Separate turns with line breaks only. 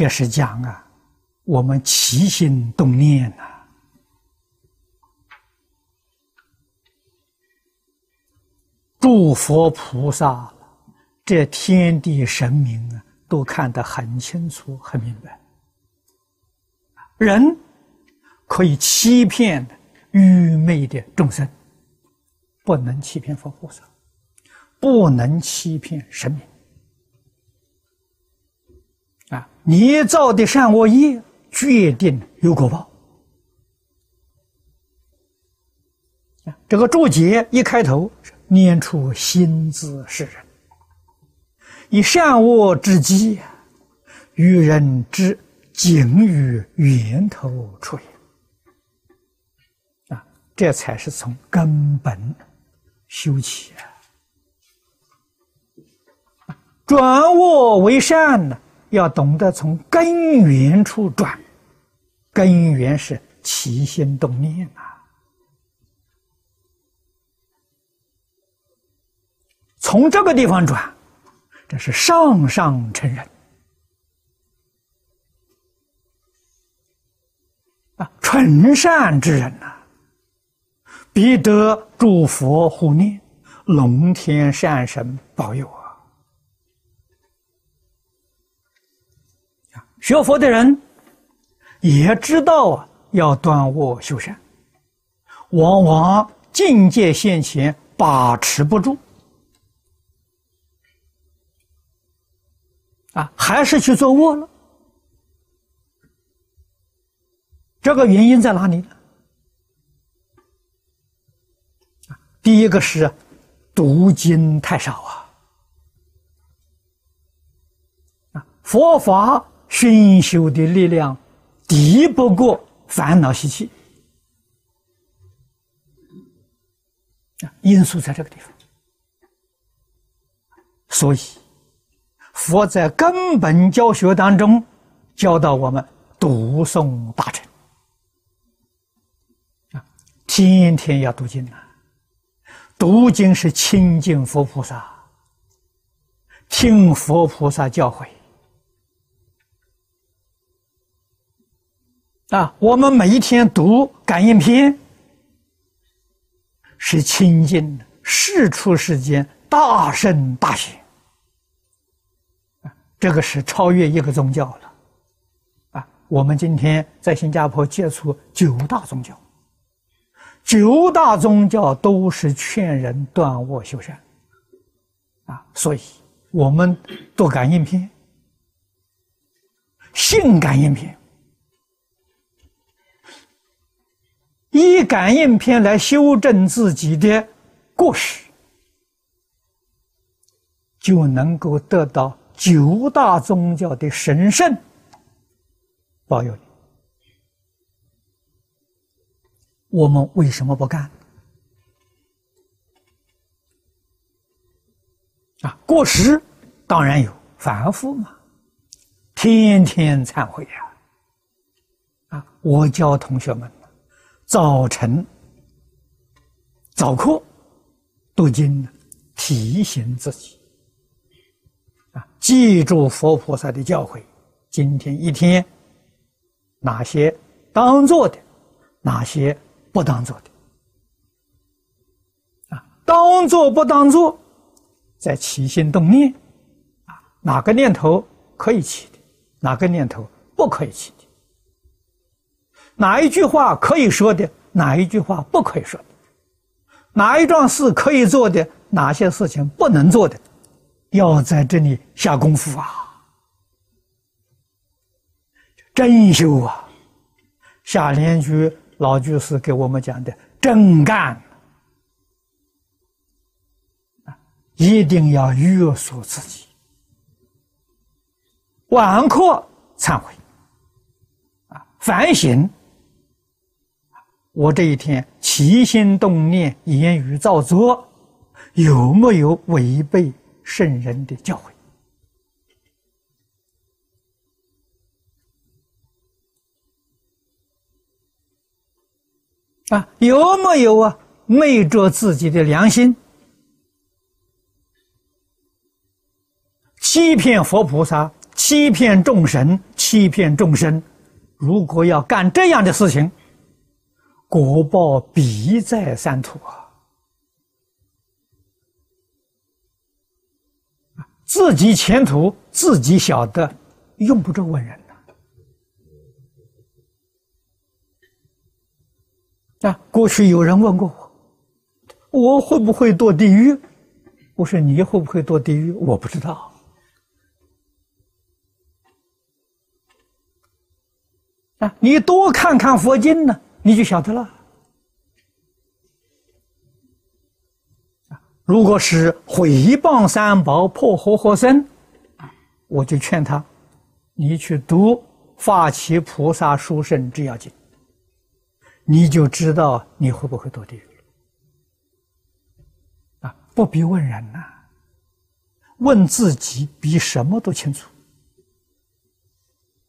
这是讲啊，我们起心动念呐，诸佛菩萨，这天地神明啊，都看得很清楚、很明白。人可以欺骗愚昧的众生，不能欺骗佛菩萨，不能欺骗神明。你造的善恶业，决定有果报。这个注解一开头念出心字是人，以善恶之机，与人之境遇源头出也。啊，这才是从根本修起啊，转恶为善呢。要懂得从根源处转，根源是起心动念啊。从这个地方转，这是上上成人啊，纯善之人呐，必得诸佛护念，龙天善神保佑啊。学佛的人也知道啊，要断恶修善，往往境界现前把持不住，啊，还是去做恶了。这个原因在哪里呢？第一个是读经太少啊，啊，佛法。熏修的力量敌不过烦恼习气。因素在这个地方，所以佛在根本教学当中教导我们读诵大乘。啊，天天要读经啊，读经是亲近佛菩萨，听佛菩萨教诲。啊，我们每一天读感应篇，是清净的世出世间大圣大贤。这个是超越一个宗教了。啊，我们今天在新加坡接触九大宗教，九大宗教都是劝人断恶修善。啊，所以我们读感应篇，信感应篇。以感应篇来修正自己的过失，就能够得到九大宗教的神圣保佑你。我们为什么不干？啊，过失当然有，反复嘛，天天忏悔呀！啊，我教同学们。早晨早课读经，提醒自己啊，记住佛菩萨的教诲。今天一天，哪些当做的，哪些不当做的啊？当做不当做，在起心动念啊，哪个念头可以起的，哪个念头不可以起。哪一句话可以说的，哪一句话不可以说的？哪一桩事可以做的，哪些事情不能做的？要在这里下功夫啊！真修啊！夏莲居老居士给我们讲的真干一定要约束自己，晚课忏悔啊，反省。我这一天起心动念、言语造作，有没有违背圣人的教诲？啊，有没有啊？昧着自己的良心，欺骗佛菩萨，欺骗众神，欺骗众生。如果要干这样的事情，果报必在三途啊！自己前途自己晓得，用不着问人呐。啊，过去有人问过我，我会不会堕地狱？我说你会不会堕地狱？我不知道。啊，你多看看佛经呢，你就晓得了。如果是毁谤三宝、破活活僧，我就劝他，你去读《发起菩萨书圣制要经》，你就知道你会不会堕地狱了。啊，不必问人呐，问自己比什么都清楚。